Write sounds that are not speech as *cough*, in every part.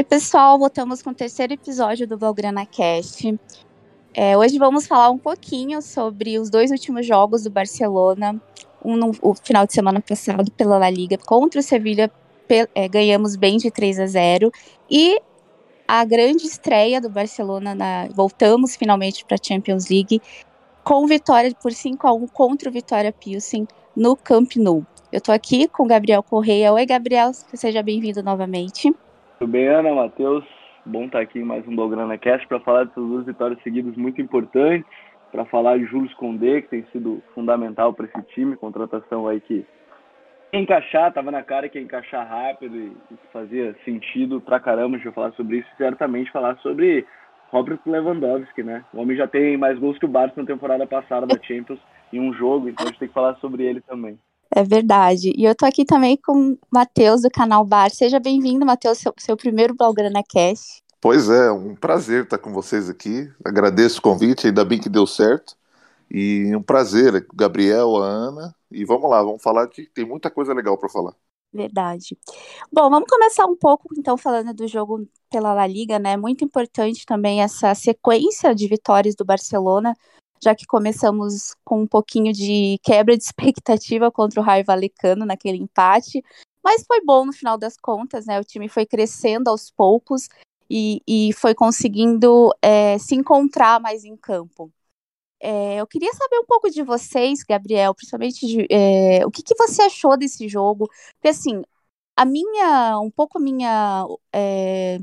Oi, pessoal, voltamos com o terceiro episódio do Belgrana Cast. É, hoje vamos falar um pouquinho sobre os dois últimos jogos do Barcelona. Um no o final de semana passado pela La Liga contra o Sevilha, é, ganhamos bem de 3 a 0. E a grande estreia do Barcelona, na, voltamos finalmente para a Champions League, com vitória por 5 a 1 contra o Vitória Pilsen no Camp Nou. Eu estou aqui com o Gabriel Correia. Oi, Gabriel, seja bem-vindo novamente. Tudo bem, Ana, Matheus? Bom estar aqui em mais um Belgrana Cast para falar dessas duas vitórias seguidas muito importantes, para falar de Jules Condé, que tem sido fundamental para esse time, contratação aí que encaixar, tava na cara que ia encaixar rápido e, fazia sentido pra caramba de falar sobre isso, certamente falar sobre Robert Lewandowski, né? O homem já tem mais gols que o Barça na temporada passada da Champions em um jogo, então a gente tem que falar sobre ele também. É verdade. E eu tô aqui também com o Matheus do canal Bar. Seja bem-vindo, Matheus, seu, seu primeiro Blaugrana Cast. Pois é, um prazer estar com vocês aqui. Agradeço o convite, ainda bem que deu certo. E um prazer, Gabriel, a Ana. E vamos lá, vamos falar que tem muita coisa legal para falar. Verdade. Bom, vamos começar um pouco então falando do jogo pela La Liga, né? Muito importante também essa sequência de vitórias do Barcelona já que começamos com um pouquinho de quebra de *laughs* expectativa contra o Raio Valecano naquele empate, mas foi bom no final das contas, né? O time foi crescendo aos poucos e, e foi conseguindo é, se encontrar mais em campo. É, eu queria saber um pouco de vocês, Gabriel, principalmente de, é, o que, que, você achou desse jogo. Porque assim, a minha, um pouco a minha é,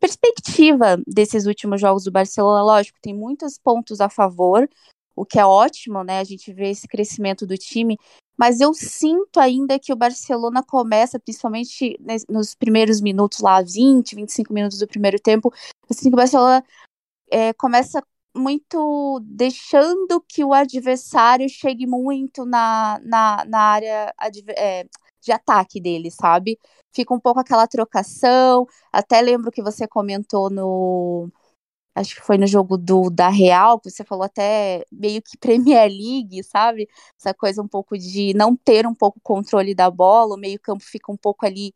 perspectiva desses últimos jogos do Barcelona, lógico, tem muitos pontos a favor, o que é ótimo, né? A gente vê esse crescimento do time, mas eu sinto ainda que o Barcelona começa, principalmente nos primeiros minutos lá, 20, 25 minutos do primeiro tempo, eu sinto que o Barcelona é, começa muito deixando que o adversário chegue muito na, na, na área é, de ataque dele, sabe? Fica um pouco aquela trocação. Até lembro que você comentou no. Acho que foi no jogo do da Real, que você falou até meio que *laughs* Premier League, sabe? Essa coisa um pouco de não ter um pouco controle da bola, o meio-campo fica um pouco ali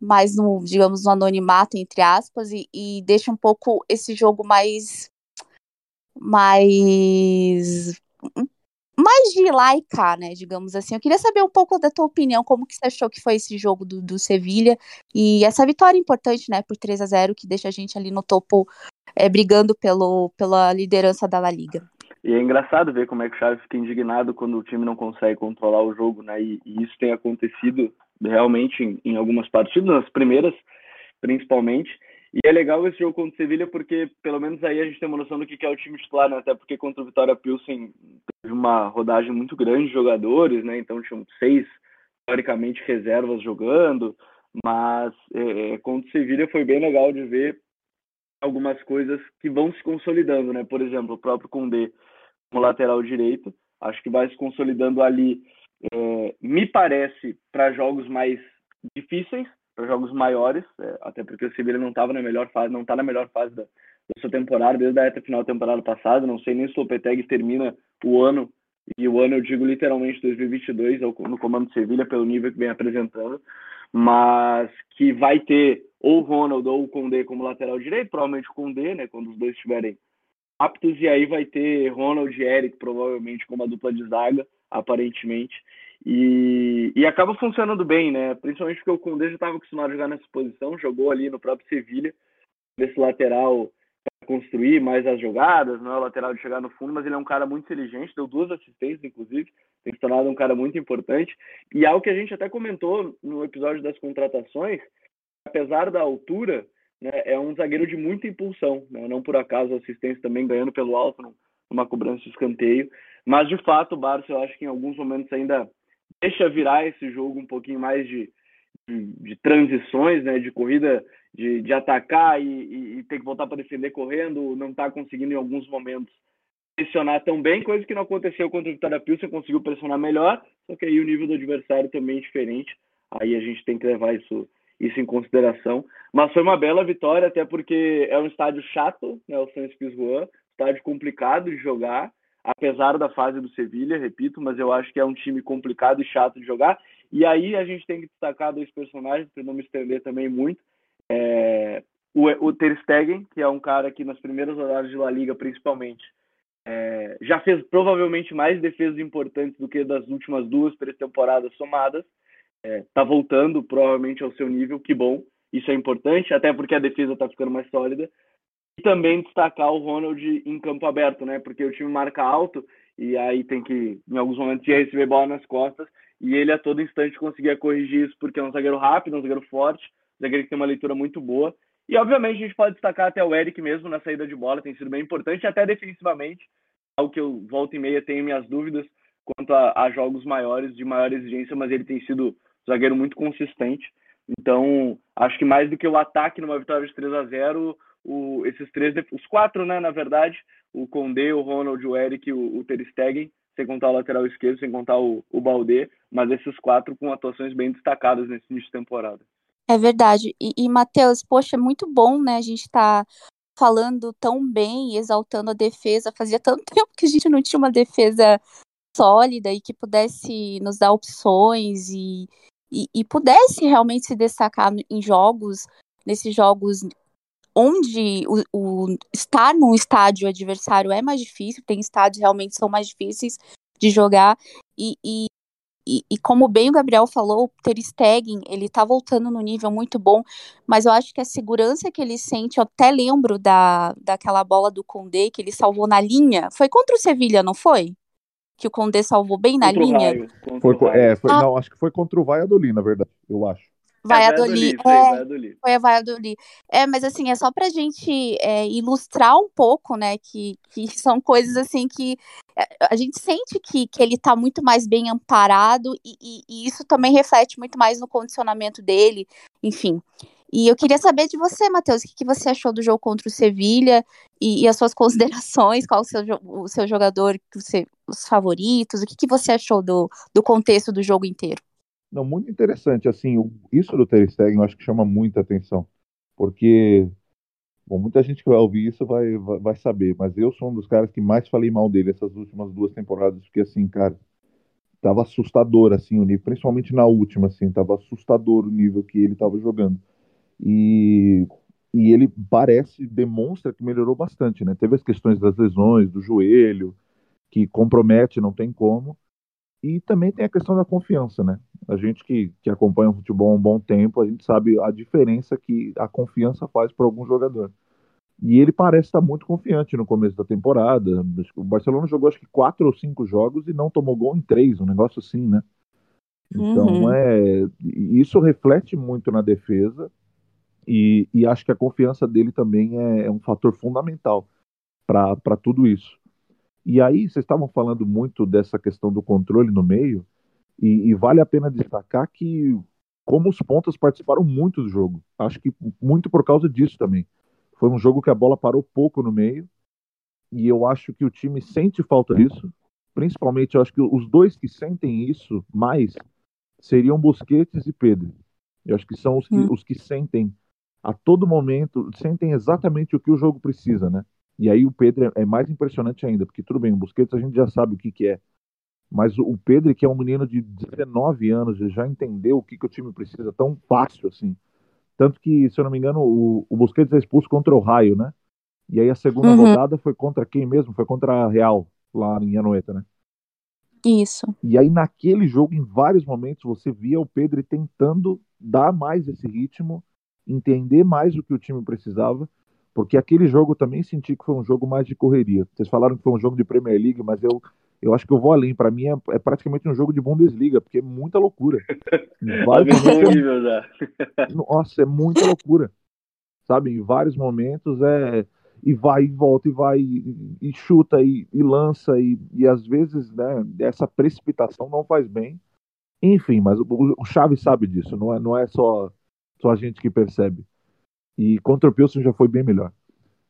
mais no, digamos, no anonimato, entre aspas, e, e deixa um pouco esse jogo mais mais mais de lá e cá, né, digamos assim. Eu queria saber um pouco da tua opinião, como que você achou que foi esse jogo do, do Sevilha e essa vitória importante, né, por 3 a 0 que deixa a gente ali no topo é, brigando pelo, pela liderança da La Liga. E é engraçado ver como é que o Chaves fica indignado quando o time não consegue controlar o jogo, né, e, e isso tem acontecido realmente em, em algumas partidas, nas primeiras principalmente, e é legal esse jogo contra o Sevilha porque pelo menos aí a gente tem uma noção do que é o time titular, né? até porque contra o Vitória Pilsen teve uma rodagem muito grande de jogadores, né? Então tinham seis, teoricamente, reservas jogando, mas é, é, contra o Sevilha foi bem legal de ver algumas coisas que vão se consolidando, né? Por exemplo, o próprio Condé como lateral direito, acho que vai se consolidando ali, é, me parece, para jogos mais difíceis, para jogos maiores, é, até porque o Sevilha não estava na melhor fase, não está na melhor fase da, da, sua temporada, desde a reta final da temporada passada, não sei nem se o Lopetegui termina o ano, e o ano eu digo literalmente 2022, no comando do Sevilha, pelo nível que vem apresentando, mas que vai ter ou o Ronald ou o Condé como lateral direito, provavelmente o Condé, né, quando os dois estiverem aptos, e aí vai ter Ronald e Eric, provavelmente, como a dupla de zaga, aparentemente, e, e acaba funcionando bem, né? Principalmente porque o Koundé já estava acostumado a jogar nessa posição, jogou ali no próprio Sevilha, desse lateral construir mais as jogadas, não é o lateral de chegar no fundo, mas ele é um cara muito inteligente, deu duas assistências, inclusive, tem se tornado um cara muito importante. E algo que a gente até comentou no episódio das contratações, apesar da altura, né, é um zagueiro de muita impulsão, né? não por acaso assistência também ganhando pelo alto numa cobrança de escanteio, mas de fato o Barça eu acho que em alguns momentos ainda deixa virar esse jogo um pouquinho mais de, de, de transições, né, de corrida, de, de atacar e, e, e ter que voltar para defender correndo, não está conseguindo em alguns momentos pressionar tão bem, coisa que não aconteceu contra o Vitória Pilsen, conseguiu pressionar melhor, só que aí o nível do adversário também é diferente, aí a gente tem que levar isso, isso em consideração. Mas foi uma bela vitória, até porque é um estádio chato, né, o Santos Pizjuan, estádio complicado de jogar, apesar da fase do Sevilha, repito, mas eu acho que é um time complicado e chato de jogar. E aí a gente tem que destacar dois personagens, para não me estender também muito. É... o, o Ter Stegen, que é um cara que nas primeiras rodadas de La Liga, principalmente, é, já fez provavelmente mais defesas importantes do que das últimas duas, três temporadas somadas. Está é, voltando provavelmente ao seu nível, que bom. Isso é importante, até porque a defesa está ficando mais sólida. E também destacar o Ronald em campo aberto, né? Porque o time marca alto e aí tem que, em alguns momentos, receber bola nas costas. E ele a todo instante conseguia corrigir isso, porque é um zagueiro rápido, um zagueiro forte, um zagueiro que tem uma leitura muito boa. E, obviamente, a gente pode destacar até o Eric mesmo na saída de bola, tem sido bem importante, até defensivamente, algo que eu volto e meia tenho minhas dúvidas quanto a, a jogos maiores, de maior exigência, mas ele tem sido um zagueiro muito consistente. Então, acho que mais do que o ataque numa vitória de 3 a 0 o, esses três, os quatro, né, na verdade, o Condé, o Ronald, o Eric o, o Ter Stegen, sem contar o lateral esquerdo, sem contar o, o mas esses quatro com atuações bem destacadas nesse início de temporada. É verdade. E, e Matheus, poxa, é muito bom, né? A gente tá falando tão bem, exaltando a defesa. Fazia tanto *laughs* tempo que a gente não tinha uma defesa sólida e que pudesse nos dar opções e, e, e pudesse realmente se destacar em jogos, nesses jogos onde o, o, estar num estádio adversário é mais difícil, tem estádios realmente são mais difíceis de jogar e, e, e, e como bem o Gabriel falou, o Ter Stegen, ele tá voltando no nível muito bom, mas eu acho que a segurança que ele sente, eu até lembro da, daquela bola do Condé que ele salvou na linha, foi contra o Sevilha, não foi? Que o Condé salvou bem na contra linha. Foi, é, foi, ah. não, acho que foi contra o Valladolid, na verdade, eu acho. Valladolid. É, Valladolid, foi a Valladolid. É, mas assim, é só pra gente é, ilustrar um pouco, né, que, que são coisas assim que é, a gente sente que, que ele tá muito mais bem amparado e, e, e isso também reflete muito mais no condicionamento dele, enfim. E eu queria saber de você, Matheus, o que, que você achou do jogo contra o Sevilha e, e, as suas *laughs* considerações, qual o seu, o seu jogador, você, os favoritos, o que, que você achou do, do contexto do jogo inteiro? Não, muito interessante. Assim, isso do Ter Stegen eu acho que chama muita atenção, porque bom, muita gente que vai ouvir isso vai, vai, vai, saber, mas eu sou um dos caras que mais falei mal dele essas últimas duas temporadas, porque assim, cara, tava assustador assim o nível, principalmente na última, assim, tava assustador o nível que ele tava jogando. E e ele parece, demonstra que melhorou bastante, né? Teve as questões das lesões, do joelho, que compromete, não tem como. E também tem a questão da confiança, né? A gente que, que acompanha o futebol há um bom tempo, a gente sabe a diferença que a confiança faz para algum jogador. E ele parece estar muito confiante no começo da temporada. O Barcelona jogou acho que quatro ou cinco jogos e não tomou gol em três, um negócio assim, né? Então uhum. é isso reflete muito na defesa e, e acho que a confiança dele também é, é um fator fundamental para tudo isso. E aí, vocês estavam falando muito dessa questão do controle no meio, e, e, vale a pena destacar que, como os pontas participaram muito do jogo, acho que muito por causa disso também. Foi um jogo que a bola parou pouco no meio, e eu acho que o time sente falta disso. Principalmente, eu acho que os dois que sentem isso mais seriam Busquets e Pedro. Eu acho que são os que, hum. os que sentem a todo momento, sentem exatamente o que o jogo precisa, né? E aí o Pedro é, é mais impressionante ainda, porque tudo bem, o Busquets a gente já sabe o que, que é. Mas o Pedro, que é um menino de 19 anos, já entendeu o que, que o time precisa tão fácil assim. Tanto que, se eu não me engano, o, o Busquets é expulso contra o Raio, né? E aí a segunda uhum. rodada foi contra quem mesmo? Foi contra a Real, lá em Anoeta, né? Isso. E aí naquele jogo, em vários momentos, você via o Pedro tentando dar mais esse ritmo, entender mais o que o time precisava porque aquele jogo também senti que foi um jogo mais de correria. Vocês falaram que foi um jogo de Premier League, mas eu, eu acho que eu vou além. Para mim é, é, praticamente um jogo de Bundesliga, porque é muita loucura. Vários *laughs* momentos, é... *laughs* Nossa, é muita loucura. Sabe, em vários momentos é e vai e volta e vai e, e chuta e, e lança e, e, às vezes né, essa precipitação não faz bem. Enfim, mas o, o Chaves sabe disso, não é, não é só, só a gente que percebe. E contra o Pilsen já foi bem melhor.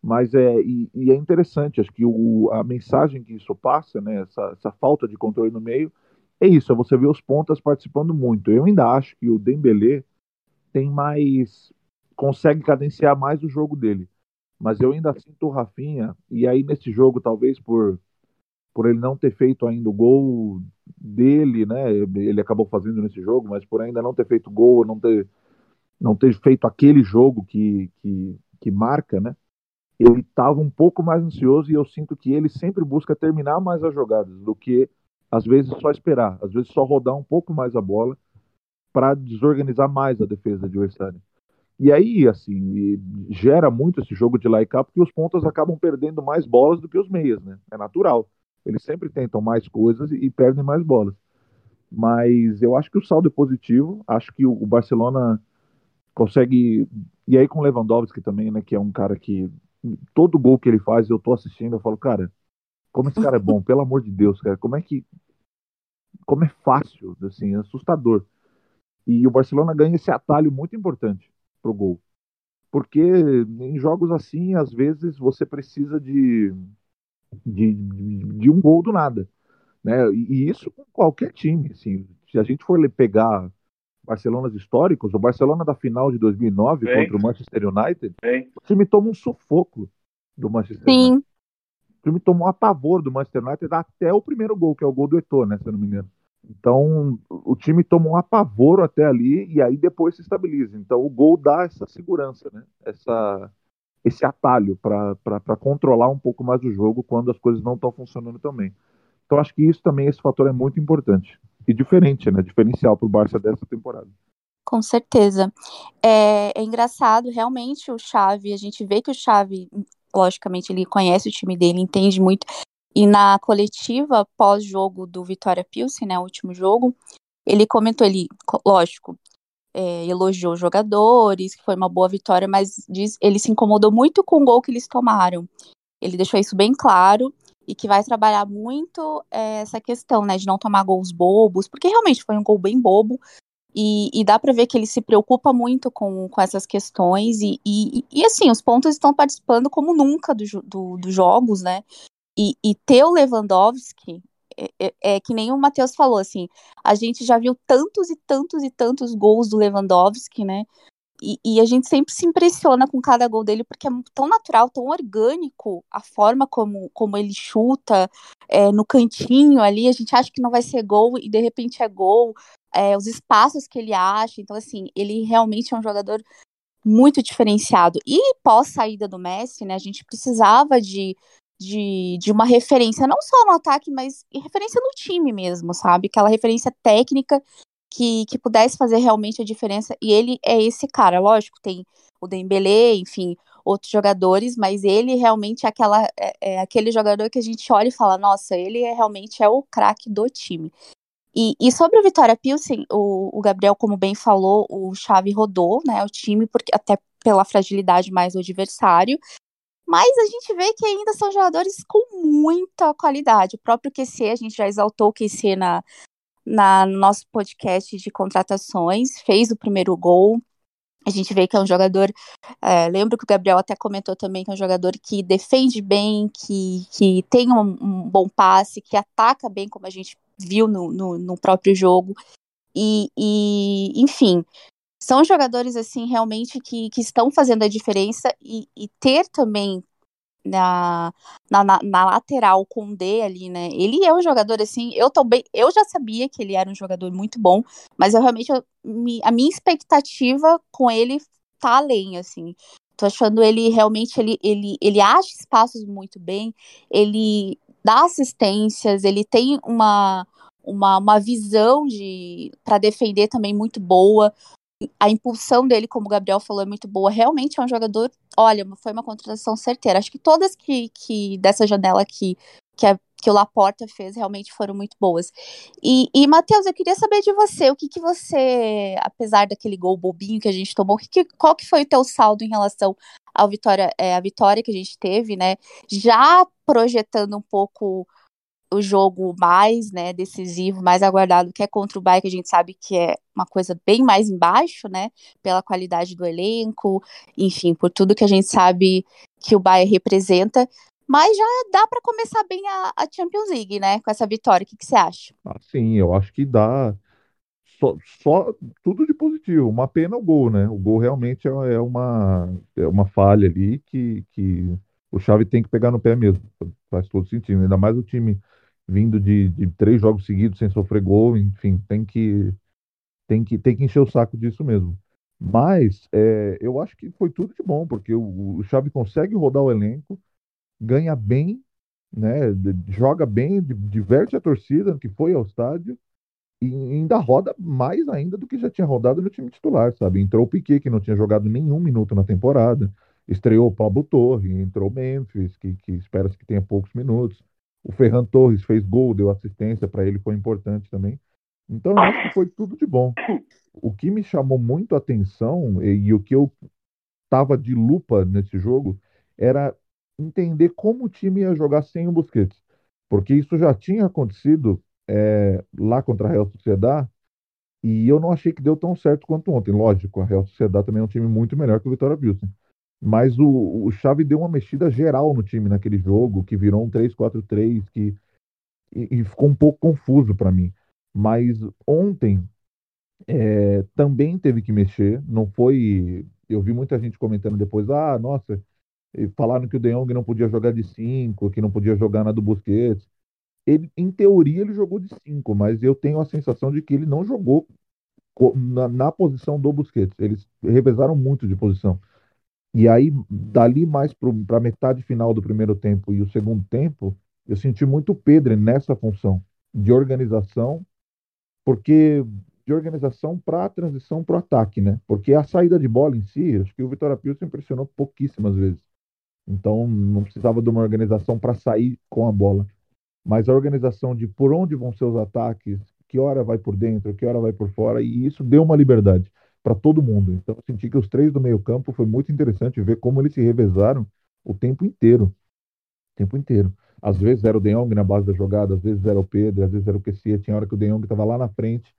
Mas é, e, e é interessante, acho que o, a mensagem que isso passa, né, essa, essa falta de controle no meio, é isso, é você ver os pontas participando muito. Eu ainda acho que o Dembélé tem mais consegue cadenciar mais o jogo dele. Mas eu ainda sinto o Rafinha e aí nesse jogo talvez por por ele não ter feito ainda o gol dele, né? Ele acabou fazendo nesse jogo, mas por ainda não ter feito gol, não ter não ter feito aquele jogo que, que que marca, né? Ele estava um pouco mais ansioso e eu sinto que ele sempre busca terminar mais as jogadas do que às vezes só esperar, às vezes só rodar um pouco mais a bola para desorganizar mais a defesa adversária. E aí, assim, gera muito esse jogo de like up porque os pontas acabam perdendo mais bolas do que os meias, né? É natural. Eles sempre tentam mais coisas e perdem mais bolas. Mas eu acho que o saldo é positivo. Acho que o Barcelona consegue. E aí com Lewandowski também, né? Que é um cara que todo gol que ele faz, eu tô assistindo, eu falo, cara, como esse cara é bom, pelo amor de Deus, cara. Como é que. Como é fácil, assim, é assustador. E o Barcelona ganha esse atalho muito importante pro gol. Porque em jogos assim, às vezes você precisa de, de, de um gol do nada. Né? E isso com qualquer time. Assim, se a gente for pegar Barcelonas históricos, o Barcelona da final de 2009 Bem. contra o Manchester United, Bem. o time toma um sufoco do Manchester Sim. United. O time tomou um apavor do Manchester United até o primeiro gol, que é o gol do Eto'o, né, se eu não me engano. Então, o time toma um apavoro até ali e aí depois se estabiliza. Então, o gol dá essa segurança, né? Essa, esse atalho para controlar um pouco mais o jogo quando as coisas não estão funcionando também. Então, acho que isso também, esse fator é muito importante. E diferente, né? Diferencial para o Barça dessa temporada. Com certeza. É, é engraçado, realmente, o Xavi, a gente vê que o Xavi, logicamente, ele conhece o time dele, entende muito e na coletiva pós-jogo do Vitória Pilsen, né, o último jogo, ele comentou, ele, lógico, é, elogiou os jogadores, que foi uma boa vitória, mas diz, ele se incomodou muito com o gol que eles tomaram. Ele deixou isso bem claro e que vai trabalhar muito é, essa questão, né, de não tomar gols bobos, porque realmente foi um gol bem bobo, e, e, dá para ver que ele se preocupa muito com, com essas questões. E, e, e assim, os pontos estão participando como nunca dos do, do jogos, né? E, e ter o Lewandowski é, é, é, que nem o Matheus falou, assim, a gente já viu tantos e tantos e tantos gols do Lewandowski, né? E, e, a gente sempre se impressiona com cada gol dele, porque é tão natural, tão orgânico a forma como, como ele chuta é, no cantinho ali. A gente acha que não vai ser gol e de repente é gol. É, os espaços que ele acha. Então, assim, ele realmente é um jogador muito diferenciado. E pós saída do Messi, né, a gente precisava de de, de uma referência, não só no ataque, mas referência no time mesmo, sabe? Aquela referência técnica que, que pudesse fazer realmente a diferença. E ele é esse cara, lógico, tem o Dembélé, enfim, outros jogadores, mas ele realmente é, aquela, é, é aquele jogador que a gente olha e fala, nossa, ele é, realmente é o craque do time. E, e, sobre o Vitória Pilsen, o, o, Gabriel, como bem falou, o Xavi rodou, né, o time, porque até pela fragilidade mais do adversário, mas a gente vê que ainda são jogadores com muita qualidade. O próprio QC, a gente já exaltou o QC na, na, no nosso podcast de contratações, fez o primeiro gol. A gente vê que é um jogador. É, lembro que o Gabriel até comentou também que é um jogador que defende bem, que, que tem um, um bom passe, que ataca bem, como a gente viu no, no, no próprio jogo. E, e, enfim, são jogadores assim realmente que, que estão fazendo a diferença e, e ter também na, na, na, lateral com o D ali, né? Ele é um jogador assim, eu também, eu já sabia que ele era um jogador muito bom, mas eu realmente eu, a minha expectativa com ele tá além, assim. Tô achando ele realmente ele ele ele acha espaços muito bem, ele dá assistências, ele tem uma uma, uma visão de para defender também muito boa a impulsão dele, como o Gabriel falou, é muito boa. Realmente é um jogador. Olha, foi uma contratação certeira. Acho que todas que, que dessa janela aqui que, a, que o Laporta fez realmente foram muito boas. E, e Matheus, eu queria saber de você, o que, que você, apesar daquele gol bobinho que a gente tomou, que, qual que foi o teu saldo em relação ao vitória, é, a vitória que a gente teve, né? Já projetando um pouco o jogo mais né, decisivo, mais aguardado, que é contra o Bayern, que a gente sabe que é uma coisa bem mais embaixo, né? Pela qualidade do elenco, enfim, por tudo que a gente sabe que o Bayern representa. Mas já dá para começar bem a, a, Champions League, né? Com essa vitória. O que, você acha? Ah, sim, eu acho que dá. Só, só, tudo de positivo. Uma pena o gol, né? O gol realmente é, é uma, é uma falha ali que, que o Xavi tem que pegar no pé mesmo. Faz todo sentido. Ainda mais o time vindo de, de três jogos seguidos sem sofrer gol, enfim, tem que, tem que tem que encher o saco disso mesmo. Mas é, eu acho que foi tudo de bom, porque o, o Xavi consegue rodar o elenco, ganha bem, né, joga bem, diverte a torcida que foi ao estádio e ainda roda mais ainda do que já tinha rodado no time titular, sabe? Entrou o Piquet, que não tinha jogado nenhum minuto na temporada, estreou o Pablo Torre, entrou o Memphis, que, que espera-se que tenha poucos minutos. O Ferran Torres fez gol, deu assistência para ele, foi importante também. Então eu acho que foi tudo de bom. O que me chamou muito a atenção e, e o que eu estava de lupa nesse jogo era entender como o time ia jogar sem o Busquets. Porque isso já tinha acontecido é, lá contra a Real Sociedad e eu não achei que deu tão certo quanto ontem. Lógico, a Real Sociedad também é um time muito melhor que o Vitória Pilsen. Mas o, o Xavi deu uma mexida geral no time naquele jogo, que virou um 3-4-3, que e, e, ficou um pouco confuso para mim. Mas ontem é, também teve que mexer, não foi. Eu vi muita gente comentando depois, ah, nossa, falaram que o De Jong não podia jogar de 5, que não podia jogar na do Busquets. Ele, em teoria, ele jogou de 5, mas eu tenho a sensação de que ele não jogou na, na posição do Busquets. Eles revezaram muito de posição. E aí, dali mais para a metade final do primeiro tempo e o segundo tempo, eu senti muito o Pedro nessa função de organização, porque de organização para a transição para o ataque, né? Porque a saída de bola em si, acho que o Vitória Pilsen impressionou pouquíssimas vezes. Então, não precisava de uma organização para sair com a bola. Mas a organização de por onde vão ser os ataques, que hora vai por dentro, que hora vai por fora, e isso deu uma liberdade para todo mundo. Então, eu senti que os três do meio-campo foi muito interessante ver como eles se revezaram o tempo inteiro. O tempo inteiro. Às vezes era o De Jong na base da jogada, às vezes era o Pedro, às vezes era o Kessia, tinha hora que o De Jong estava lá na frente,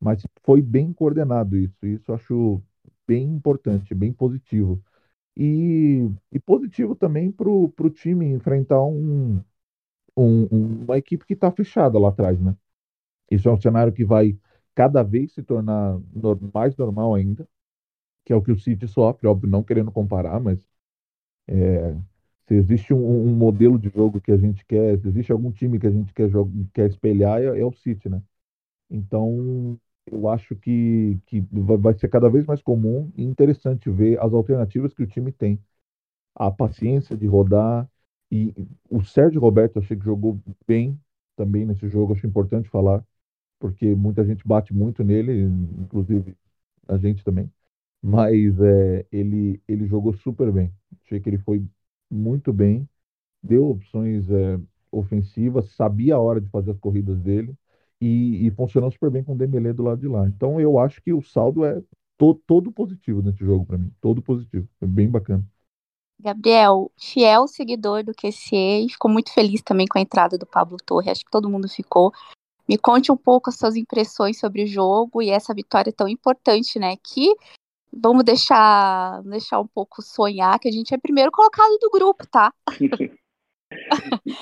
mas foi bem coordenado isso. Isso eu acho bem importante, bem positivo. E, e positivo também para o time enfrentar um, um, uma equipe que está fechada lá atrás, né? Isso é um cenário que vai cada vez se tornar mais normal ainda, que é o que o City sofre, óbvio, não querendo comparar, mas é, se existe um, um, modelo de jogo que a gente quer, se existe algum time que a gente quer, quer espelhar, é, é o City, né? Então, eu acho que, que vai ser cada vez mais comum e interessante ver as alternativas que o time tem. A paciência de rodar. E o Sérgio Roberto, achei que jogou bem também nesse jogo, acho importante falar, porque muita gente bate muito nele, inclusive a gente também. Mas é, ele, ele jogou super bem. Achei que ele foi muito bem, deu opções é, ofensivas, sabia a hora de fazer as corridas dele e, e funcionou super bem com o Dembélé do lado de lá. Então eu acho que o saldo é to, todo positivo nesse jogo para mim, todo positivo, foi bem bacana. Gabriel, fiel seguidor do QC e ficou muito feliz também com a entrada do Pablo Torre, acho que todo mundo ficou. Me conte um pouco as suas impressões sobre o jogo e essa vitória tão importante, né? Que vamos deixar, deixar um pouco sonhar que a gente é primeiro colocado do grupo, tá? *laughs*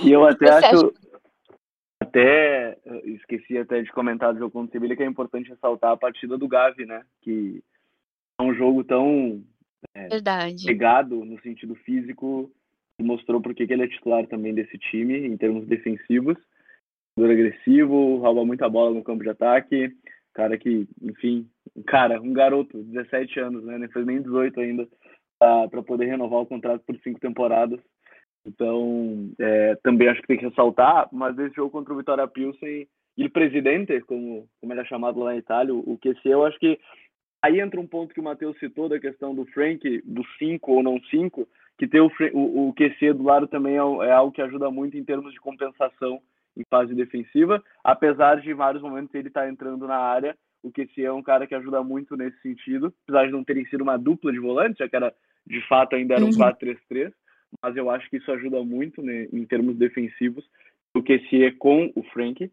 e eu até acho, até esqueci até de comentar do jogo contra o Sevilha que é importante ressaltar a partida do Gavi, né? Que é um jogo tão é, Verdade. pegado no sentido físico, mostrou porque que ele é titular também desse time em termos defensivos. Agressivo, rouba muita bola no campo de ataque, cara que, enfim, cara, um garoto, 17 anos, né? Nem fez nem 18 ainda, para poder renovar o contrato por cinco temporadas. Então, é, também acho que tem que ressaltar, mas esse jogo contra o Vitória Pilsen o presidente, como, como ele é chamado lá na Itália, o QC, eu acho que aí entra um ponto que o Matheus citou da questão do Frank, do 5 ou não 5, que ter o, o, o QC do lado também é, é, algo que ajuda muito em termos de compensação em fase defensiva, apesar de em vários momentos ele estar tá entrando na área, o QC é um cara que ajuda muito nesse sentido, apesar de não terem sido uma dupla de volantes, já que era, de fato ainda era um 4-3-3, uhum mas eu acho que isso ajuda muito né, em termos defensivos, o que se é com o Frank.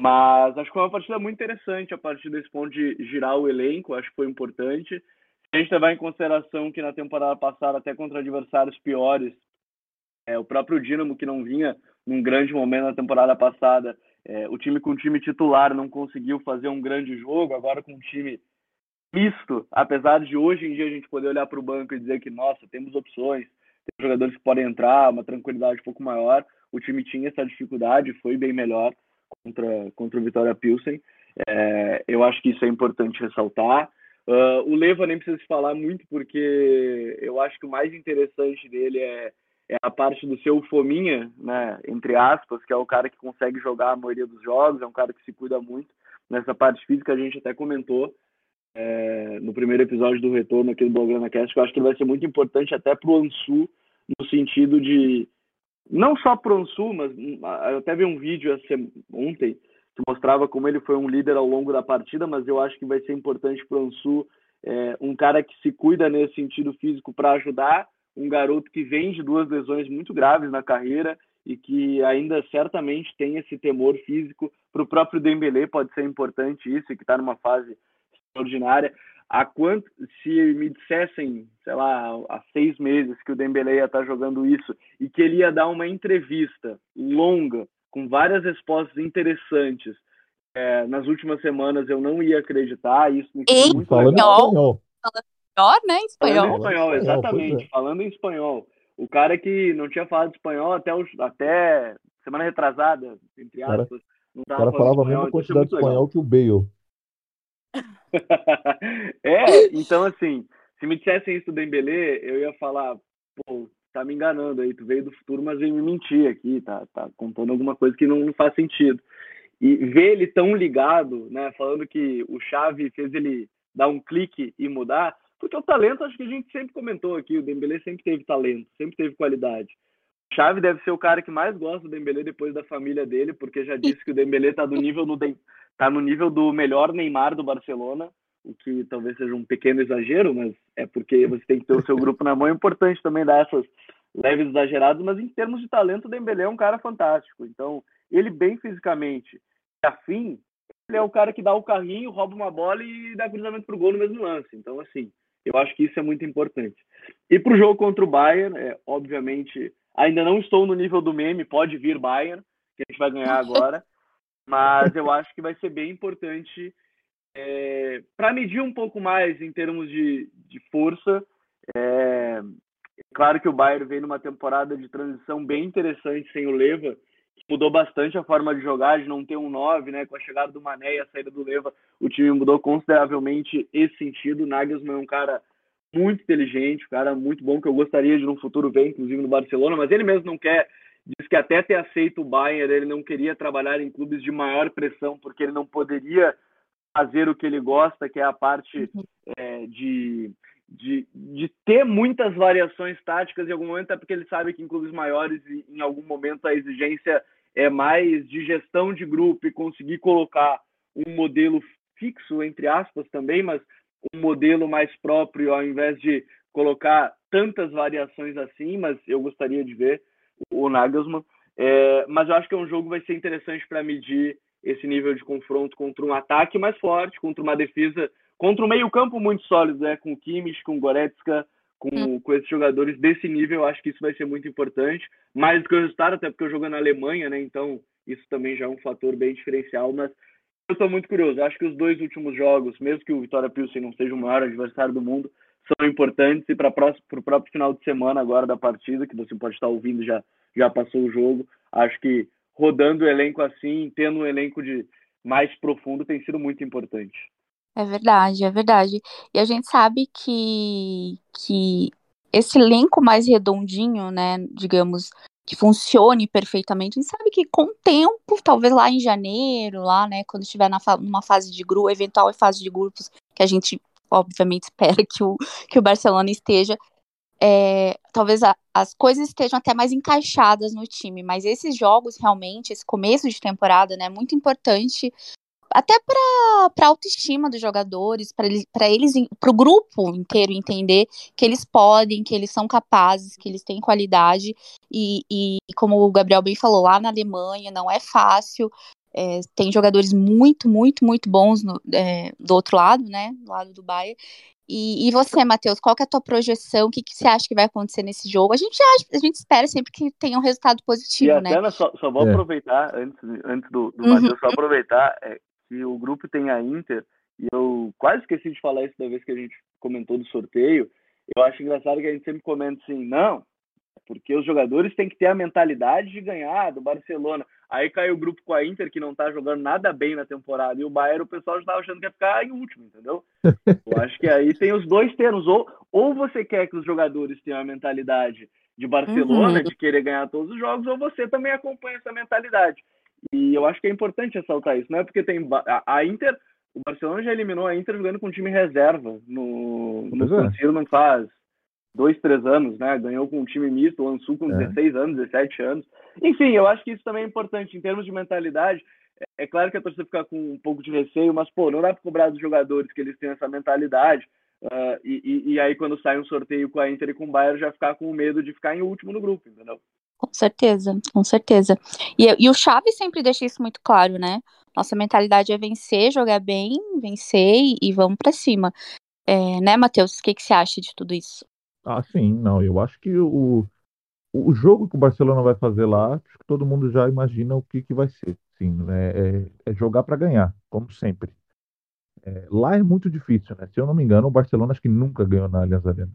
Mas acho que foi uma partida muito interessante a partir desse ponto de girar o elenco, acho que foi importante. Se a gente levar em consideração que na temporada passada, até contra adversários piores, é, o próprio Dinamo, que não vinha num grande momento na temporada passada, é, o time com o time titular não conseguiu fazer um grande jogo, agora com um time misto, apesar de hoje em dia a gente poder olhar para o banco e dizer que, nossa, temos opções, jogadores que podem entrar, uma tranquilidade um pouco maior. O time tinha essa dificuldade, foi bem melhor contra, contra o Vitória Pilsen. É, eu acho que isso é importante ressaltar. Uh, o Leva nem precisa se falar muito, porque eu acho que o mais interessante dele é, é a parte do seu fominha, né, entre aspas, que é o cara que consegue jogar a maioria dos jogos, é um cara que se cuida muito. Nessa parte física a gente até comentou é, no primeiro episódio do retorno aqui do Blograna Cast, que eu acho que ele vai ser muito importante até para o Ansu, no sentido de, não só para o Ansu, mas eu até vi um vídeo ontem, que mostrava como ele foi um líder ao longo da partida, mas eu acho que vai ser importante para o Ansu é, um cara que se cuida nesse sentido físico para ajudar, um garoto que vem de duas lesões muito graves na carreira e que ainda certamente tem esse temor físico. Para o próprio Dembélé pode ser importante isso, que está numa fase extraordinária. Há quanto, se me dissessem, sei lá, há seis meses que o Dembélé ia estar tá jogando isso e que ele ia dar uma entrevista longa com várias respostas interessantes. É, nas últimas semanas eu não ia acreditar, isso me em muito espanhol. espanhol. Falando né? Em espanhol. Falando em espanhol, exatamente. É. Falando em espanhol. O cara que não tinha falado espanhol até, o, até semana retrasada, entre aspas. Cara, não o cara falava a mesma então quantidade de espanhol que o Bale. *laughs* é, então assim, se me dissessem isso do Dembélé, eu ia falar, pô, tá me enganando aí, tu veio do futuro, mas veio me mentir aqui, tá, tá contando alguma coisa que não, não faz sentido. E ver ele tão ligado, né, falando que o Chave fez ele dar um clique e mudar, porque o talento, acho que a gente sempre comentou aqui, o Dembélé sempre teve talento, sempre teve qualidade. Chave deve ser o cara que mais gosta do Dembélé depois da família dele, porque já disse que o Dembélé tá do nível do, tá no nível do melhor Neymar do Barcelona, o que talvez seja um pequeno exagero, mas é porque você tem que ter o seu grupo na mão. É importante também dar essas leves exageradas, mas em termos de talento, o Dembélé é um cara fantástico. Então, ele bem fisicamente, afim, ele é o cara que dá o carrinho, rouba uma bola e dá cruzamento pro gol no mesmo lance. Então, assim, eu acho que isso é muito importante. E para o jogo contra o Bayern, é, obviamente, ainda não estou no nível do meme, pode vir Bayern, que a gente vai ganhar agora, *laughs* mas eu acho que vai ser bem importante é, para medir um pouco mais em termos de, de força, é, claro que o Bayern vem numa temporada de transição bem interessante sem o Leva, mudou bastante a forma de jogar, de não ter um 9, né? Com a chegada do Mané e a saída do Leva, o time mudou consideravelmente esse sentido. O Nagelsmann é um cara muito inteligente, um cara muito bom que eu gostaria de no futuro ver, inclusive no Barcelona, mas ele mesmo não quer. Diz que até ter aceito o Bayern, ele não queria trabalhar em clubes de maior pressão, porque ele não poderia fazer o que ele gosta, que é a parte é, de, de, de ter muitas variações táticas em algum momento, é porque ele sabe que em clubes maiores, em algum momento, a exigência é mais de gestão de grupo e conseguir colocar um modelo fixo, entre aspas, também, mas um modelo mais próprio, ao invés de colocar tantas variações assim, mas eu gostaria de ver o Nagelsmann. É, mas eu acho que é um jogo que vai ser interessante para medir esse nível de confronto contra um ataque mais forte, contra uma defesa, contra um meio-campo muito sólido, né? com o Kimmich, com o Goretzka, com, hum. com esses jogadores desse nível, eu acho que isso vai ser muito importante. Mais do que o resultado, até porque eu jogo na Alemanha, né? Então isso também já é um fator bem diferencial, mas eu estou muito curioso. Eu acho que os dois últimos jogos, mesmo que o Vitória Pilsen não seja o maior adversário do mundo, são importantes e para o próprio final de semana agora da partida, que você pode estar ouvindo já já passou o jogo. Acho que rodando o elenco assim, tendo um elenco de mais profundo, tem sido muito importante. É verdade, é verdade. E a gente sabe que, que esse elenco mais redondinho, né, digamos, que funcione perfeitamente, a gente sabe que com o tempo, talvez lá em janeiro, lá, né, quando estiver na, numa fase de grupo, eventual fase de grupos, que a gente obviamente *laughs* espera que o, que o Barcelona esteja, é, talvez a, as coisas estejam até mais encaixadas no time, mas esses jogos realmente, esse começo de temporada, né, é muito importante até para a autoestima dos jogadores, para eles, para eles, para o grupo inteiro entender que eles podem, que eles são capazes, que eles têm qualidade e, e como o Gabriel bem falou, lá na Alemanha não é fácil, é, tem jogadores muito, muito, muito bons no, é, do outro lado, né, do lado do Bayern, e, e você, Matheus, qual que é a tua projeção? O que, que você acha que vai acontecer nesse jogo? A gente, acha, a gente espera sempre que tenha um resultado positivo, e né? Até só, só vou é. aproveitar, antes, antes do, do uhum. Matheus, só aproveitar é, que o grupo tem a Inter, e eu quase esqueci de falar isso da vez que a gente comentou do sorteio. Eu acho engraçado que a gente sempre comenta assim, não, porque os jogadores têm que ter a mentalidade de ganhar do Barcelona. Aí caiu o grupo com a Inter, que não tá jogando nada bem na temporada, e o Bayern, o pessoal já tava achando que ia ficar em último, entendeu? *laughs* Eu acho que aí tem os dois termos. Ou, ou você quer que os jogadores tenham a mentalidade de Barcelona, uhum. de querer ganhar todos os jogos, ou você também acompanha essa mentalidade. E eu acho que é importante ressaltar isso. Não é porque tem a Inter, o Barcelona já eliminou a Inter jogando com time reserva no, no Siro não faz dois, três anos, né? Ganhou com um time misto, o Ansu com é. 16 anos, 17 anos. Enfim, eu acho que isso também é importante em termos de mentalidade. É, é claro que a torcida fica com um pouco de receio, mas, pô, não dá para cobrar dos jogadores que eles tenham essa mentalidade. Uh, e, e, e, aí, quando sai um sorteio com a Inter e com o Bayern, já ficar com medo de ficar em último no grupo, entendeu? Com certeza, com certeza. E, e o Chave sempre deixa isso muito claro, né? Nossa mentalidade é vencer, jogar bem, vencer e, vamos para cima. É, né, Matheus? O que, que você acha de tudo isso? Ah, sim, não. Eu acho que o, o jogo que o Barcelona vai fazer lá, acho que todo mundo já imagina o que, que vai ser. Sim, é, é, é jogar para ganhar, como sempre. É, lá é muito difícil, né? Se eu não me engano, o Barcelona acho que nunca ganhou na Allianz Arena.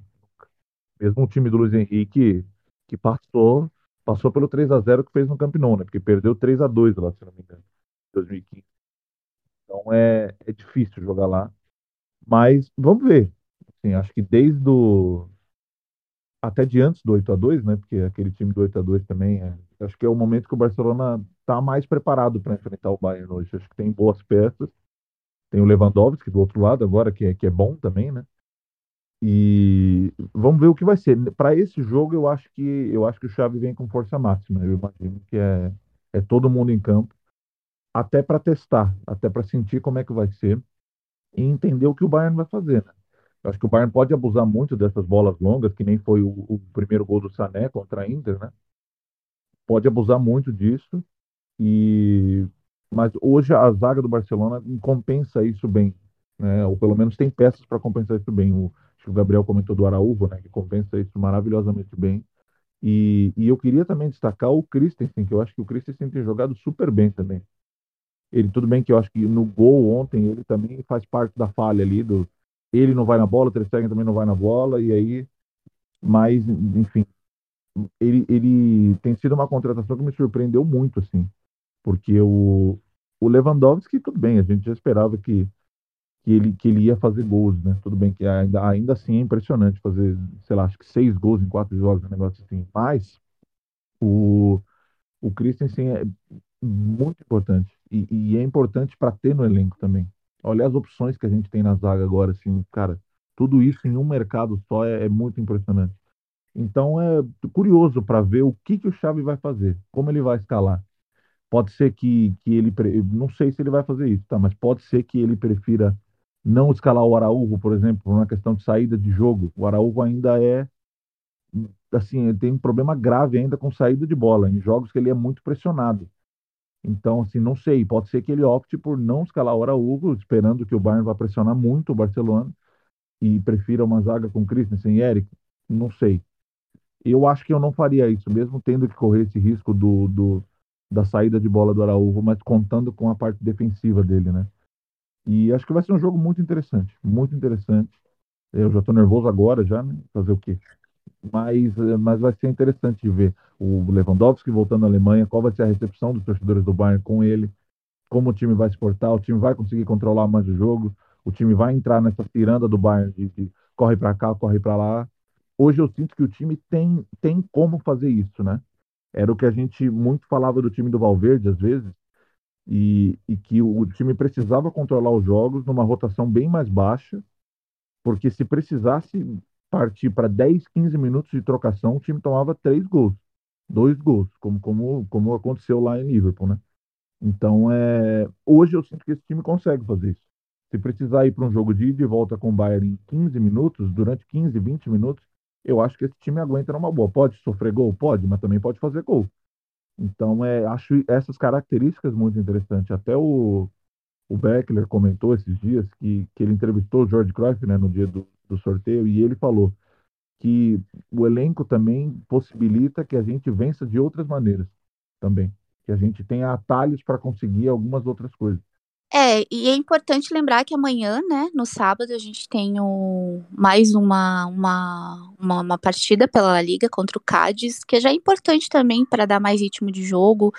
Mesmo o time do Luiz Henrique, que passou, passou pelo 3 a 0 que fez no Camp Nou, né? Porque perdeu 3 a 2 lá, se não me engano, em 2015. Então é, é difícil jogar lá. Mas vamos ver. Assim, acho que desde o até de antes do 8 a 2 né? Porque aquele time do 8 a 2 também é, acho que é o momento que o Barcelona está mais preparado para enfrentar o Bayern hoje. Acho que tem boas peças. Tem o Lewandowski do outro lado agora que é, que é bom também, né? E vamos ver o que vai ser. Para esse jogo eu acho que eu acho que o Xavi vem com força máxima. Eu imagino que é é todo mundo em campo até para testar, até para sentir como é que vai ser e entender o que o Bayern vai fazer. Né? Eu acho que o Bayern pode abusar muito dessas bolas longas, que nem foi o, o primeiro gol do Sané contra a Inter, né? Pode abusar muito disso. E mas hoje a zaga do Barcelona compensa isso bem, né? Ou pelo menos tem peças para compensar isso bem. O, o Gabriel comentou do Araújo, né? Que compensa isso maravilhosamente bem. E, e eu queria também destacar o Christensen, que eu acho que o Christensen tem jogado super bem também. Ele, tudo bem que eu acho que no gol ontem ele também faz parte da falha ali do, ele não vai na bola, o Ter Stegen também não vai na bola, e aí, mas, enfim, ele, ele tem sido uma contratação que me surpreendeu muito, assim, porque o, o Lewandowski, tudo bem, a gente já esperava que, que, ele, que ele ia fazer gols, né, tudo bem que ainda, ainda assim é impressionante fazer, sei lá, acho que seis gols em quatro jogos, um negócio assim, mas o, o Christensen é muito importante, e, e é importante para ter no elenco também, Olha as opções que a gente tem na zaga agora, assim, cara, tudo isso em um mercado só é, é muito impressionante. Então é curioso para ver o que, que o Xavi vai fazer, como ele vai escalar. Pode ser que, que ele, não sei se ele vai fazer isso, tá? Mas pode ser que ele prefira não escalar o Araújo, por exemplo, por uma questão de saída de jogo. O Araújo ainda é, assim, ele tem um problema grave ainda com saída de bola, em jogos que ele é muito pressionado. Então, assim, não sei. Pode ser que ele opte por não escalar o Araújo, esperando que o Bayern vá pressionar muito o Barcelona e prefira uma zaga com Christensen e Eric. Não sei. Eu acho que eu não faria isso, mesmo tendo que correr esse risco do, do da saída de bola do Araújo, mas contando com a parte defensiva dele, né? E acho que vai ser um jogo muito interessante, muito interessante. Eu já estou nervoso agora, já, né? Fazer o quê? mas, eh, mas vai ser interessante de ver o Lewandowski voltando à Alemanha, qual vai ser a recepção dos torcedores do Bayern com ele, como o time vai se portar, o time vai conseguir controlar mais o jogo, o time vai entrar nessa ciranda do Bayern de, de corre para cá, corre para lá. Hoje eu sinto que o time tem, tem como fazer isso, né? Era o que a gente muito falava do time do Valverde às vezes, e, e que o time precisava controlar os jogos numa rotação bem mais baixa, porque se precisasse partir para 10, 15 minutos de trocação, o time tomava três gols, dois gols, como, como, como aconteceu lá em Liverpool, né? Então, é, hoje eu sinto que esse time consegue fazer isso. Se precisar ir para um jogo de ida e volta com o Bayern em 15 minutos, durante 15, 20 minutos, eu acho que esse time aguenta numa boa. Pode sofrer gol? Pode, mas também pode fazer gol. Então, é, acho essas características muito interessantes. Até o, o Beckler comentou esses dias que, que ele entrevistou o George Cruyff né, no dia do, do sorteio e ele falou que o elenco também possibilita que a gente vença de outras maneiras também, que a gente tenha atalhos para conseguir algumas outras coisas. É, e é importante lembrar que amanhã, né, no sábado, a gente tem o, mais uma, uma, uma, uma partida pela Liga contra o Cádiz, que já é importante também para dar mais ritmo de jogo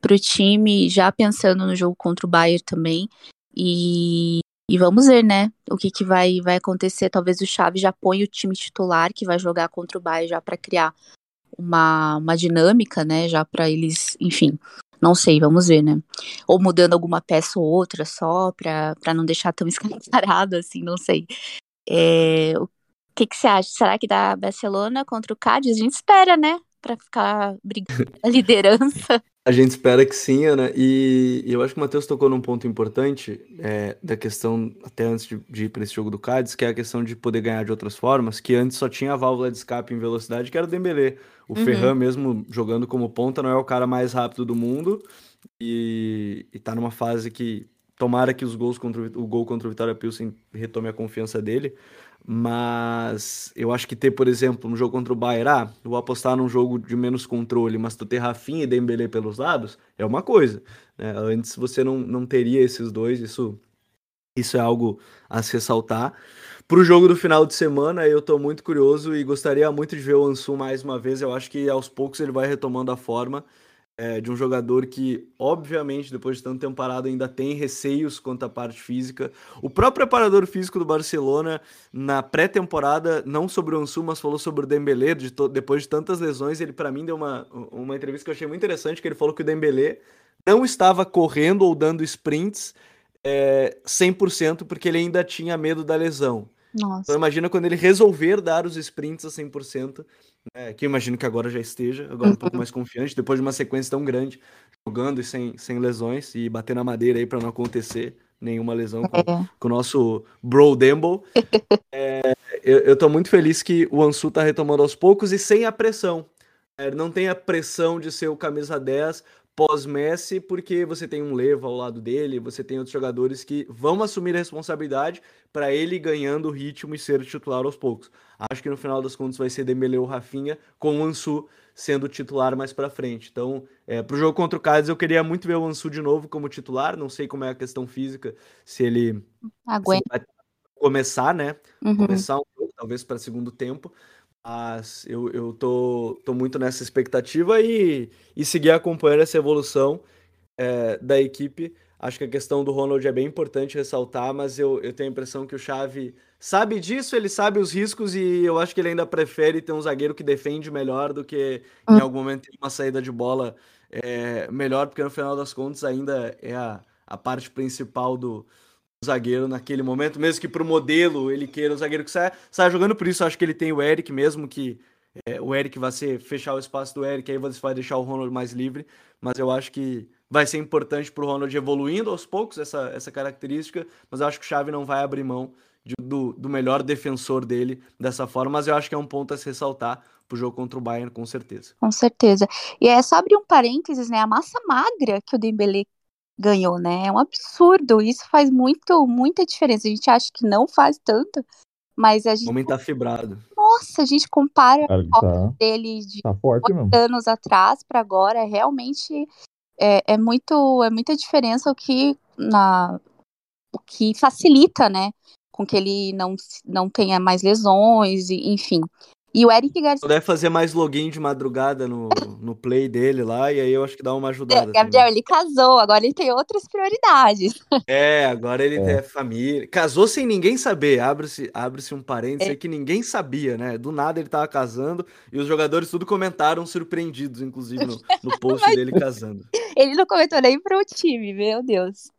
para o time, já pensando no jogo contra o Bayern também. E, e vamos ver, né, o que, que vai, vai acontecer. Talvez o Xavi já ponha o time titular que vai jogar contra o Bayern já para criar uma, uma dinâmica, né, já para eles, enfim, não sei, vamos ver, né? Ou mudando alguma peça ou outra só, pra, não deixar tão *laughs* escancarado assim, não sei. É, o que, que você acha? Será que dá Barcelona contra o Cádiz? A gente espera, né? Pra ficar brigando a *laughs* liderança. A gente espera que sim, Ana. E, e eu acho que o Matheus tocou num ponto importante é, da questão, até antes de, de ir para esse jogo do Cádiz, que é a questão de poder ganhar de outras formas, que antes só tinha a válvula de escape em velocidade, que era o Dembélé. O uhum. Ferran, mesmo jogando como ponta, não é o cara mais rápido do mundo e, e tá numa fase que tomara que os gols contra o, o gol contra o Vitória Pilsen retome a confiança dele. Mas eu acho que ter, por exemplo, um jogo contra o Bayern, ah, vou apostar num jogo de menos controle, mas tu ter Rafinha e Dembélé pelos lados, é uma coisa. Né? Antes você não, não teria esses dois, isso, isso é algo a se ressaltar. Para o jogo do final de semana, eu estou muito curioso e gostaria muito de ver o Ansu mais uma vez. Eu acho que aos poucos ele vai retomando a forma é, de um jogador que, obviamente, depois de tanto tempo parado, ainda tem receios quanto à parte física. O próprio preparador físico do Barcelona, na pré-temporada, não sobre o Ansu, mas falou sobre o Dembélé, de depois de tantas lesões, ele para mim deu uma, uma entrevista que eu achei muito interessante, que ele falou que o Dembélé não estava correndo ou dando sprints é, 100% porque ele ainda tinha medo da lesão. Nossa. Então imagina quando ele resolver dar os sprints a 100%, né, que eu imagino que agora já esteja, agora um pouco uhum. mais confiante, depois de uma sequência tão grande, jogando e sem, sem lesões, e bater na madeira aí para não acontecer nenhuma lesão com, é. com o nosso Bro Dembo. *laughs* é, eu, eu tô muito feliz que o Ansu tá retomando aos poucos e sem a pressão. É, não tem a pressão de ser o camisa 10 pós-Messi, porque você tem um Leva ao lado dele, você tem outros jogadores que vão assumir a responsabilidade para ele ganhando o ritmo e ser titular aos poucos. Acho que no final das contas vai ser Dembele ou Rafinha, com o Ansu sendo titular mais para frente. Então, é, para o jogo contra o Cádiz, eu queria muito ver o Ansu de novo como titular, não sei como é a questão física, se ele, se ele vai começar, né? Uhum. Começar um jogo, talvez para segundo tempo, mas eu, eu tô, tô muito nessa expectativa e, e seguir acompanhando essa evolução é, da equipe. Acho que a questão do Ronald é bem importante ressaltar, mas eu, eu tenho a impressão que o Xavi sabe disso, ele sabe os riscos e eu acho que ele ainda prefere ter um zagueiro que defende melhor do que em algum momento ter uma saída de bola é, melhor, porque no final das contas ainda é a, a parte principal do, zagueiro naquele momento, mesmo que para o modelo ele queira o zagueiro que saia, saia jogando por isso. Acho que ele tem o Eric mesmo, que é, o Eric vai ser fechar o espaço do Eric, aí você vai deixar o Ronald mais livre. Mas eu acho que vai ser importante para o Ronald evoluindo aos poucos essa, essa característica. Mas eu acho que o Xavi não vai abrir mão de, do, do melhor defensor dele dessa forma. Mas eu acho que é um ponto a se ressaltar pro jogo contra o Bayern, com certeza. Com certeza. E é só abrir um parênteses, né? A massa magra que o Dembele ganhou, né? É um absurdo. Isso faz muito, muita diferença. A gente acha que não faz tanto, mas a gente. O homem tá fibrado. Nossa, a gente compara Cara, o tá, dele de tá anos atrás para agora. É realmente é, é, muito, é muita diferença o que na o que facilita, né? Com que ele não, não tenha mais lesões, e, enfim. E o Eric Garcia. Deve fazer mais login de madrugada no, no play dele lá, e aí eu acho que dá uma ajudada. Gabriel, também. ele casou, agora ele tem outras prioridades. *laughs* É, agora ele é. tem família. Casou sem ninguém saber. Abre-se abre um parênteses é. que ninguém sabia, né? Do nada ele tava casando e os jogadores tudo comentaram surpreendidos, inclusive, no, no *laughs* post Mas... dele casando. Ele não comentou nem pro time, meu Deus.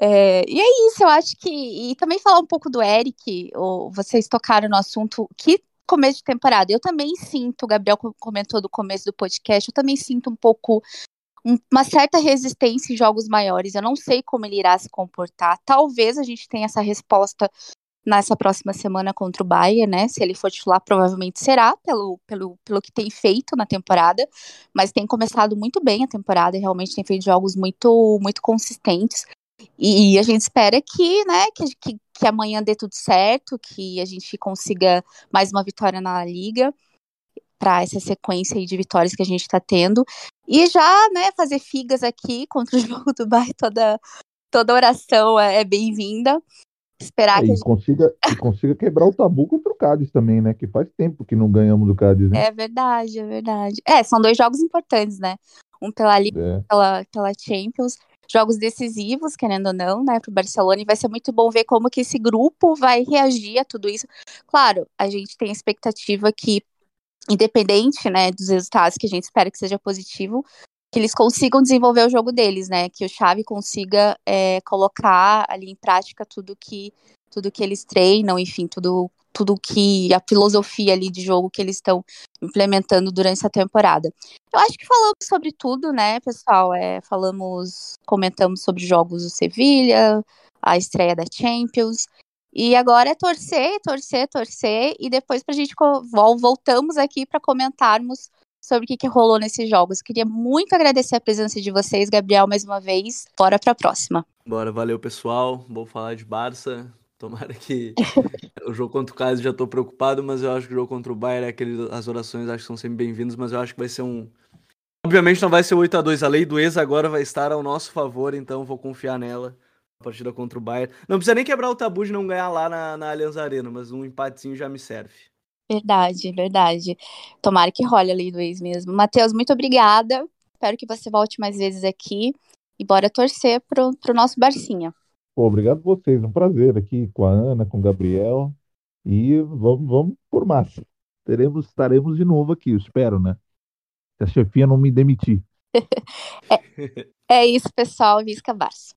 É, e é isso, eu acho que. E também falar um pouco do Eric, ou vocês tocaram no assunto que começo de temporada. Eu também sinto, o Gabriel comentou do começo do podcast, eu também sinto um pouco uma certa resistência em jogos maiores. Eu não sei como ele irá se comportar. Talvez a gente tenha essa resposta nessa próxima semana contra o Bayern, né? Se ele for titular, provavelmente será, pelo, pelo, pelo que tem feito na temporada. Mas tem começado muito bem a temporada, realmente tem feito jogos muito, muito consistentes. E a gente espera que, né, que, que, que amanhã dê tudo certo, que a gente consiga mais uma vitória na Liga para essa sequência de vitórias que a gente está tendo. E já, né, fazer figas aqui contra o *laughs* jogo do Bayern toda, toda oração é, é bem-vinda. Esperar É, que a e, consiga, e consiga quebrar o tabu contra o Cádiz também, né? Que faz tempo que não ganhamos do Cádiz, né? É verdade, é verdade. É, são dois jogos importantes, né? Um pela Liga É. pela, pela Champions. Jogos decisivos, querendo ou não, né, pro Barcelona. E vai ser muito bom ver como que esse grupo vai reagir a tudo isso. Claro, a gente tem a expectativa que, independente, né, dos resultados que a gente espera que seja positivo, que eles consigam desenvolver o jogo deles, né? Que o Xavi consiga é, colocar ali em prática tudo que tudo que eles treinam, enfim, tudo tudo que a filosofia ali de jogo que eles estão implementando durante essa temporada. Eu acho que falamos sobre tudo, né, pessoal? É, falamos, comentamos sobre jogos do Sevilha, a estreia da Champions. E agora é torcer, torcer, torcer. E depois pra gente co- vol- voltamos aqui para comentarmos sobre o que, que rolou nesses jogos. Queria muito agradecer a presença de vocês, Gabriel, mais uma vez. Bora pra próxima. Bora, valeu pessoal. Vou falar de Barça. Tomara que o jogo contra o Cádiz já tô preocupado, mas eu acho que o jogo contra o Bayern é aquele as orações acho que são sempre bem-vindas, mas eu acho que vai ser um Obviamente não vai ser 8 a 2 a lei do ex agora vai estar ao nosso favor, então vou confiar nela. A partida contra o Bayern. Não precisa nem quebrar o tabu de não ganhar lá na, na Allianz Arena, mas um empatezinho já me serve. Verdade, verdade. Tomara que role a lei do ex mesmo. Matheus, muito obrigada. Espero que você volte mais vezes aqui. E bora torcer pro, pro nosso Barcinha. Pô, obrigado vocês. Um prazer aqui com a Ana, com o Gabriel. E vamos, vamos por massa. Teremos, estaremos de novo aqui, espero, né? Se a chefia não me demitir. *laughs* É isso, pessoal. Visca Barça.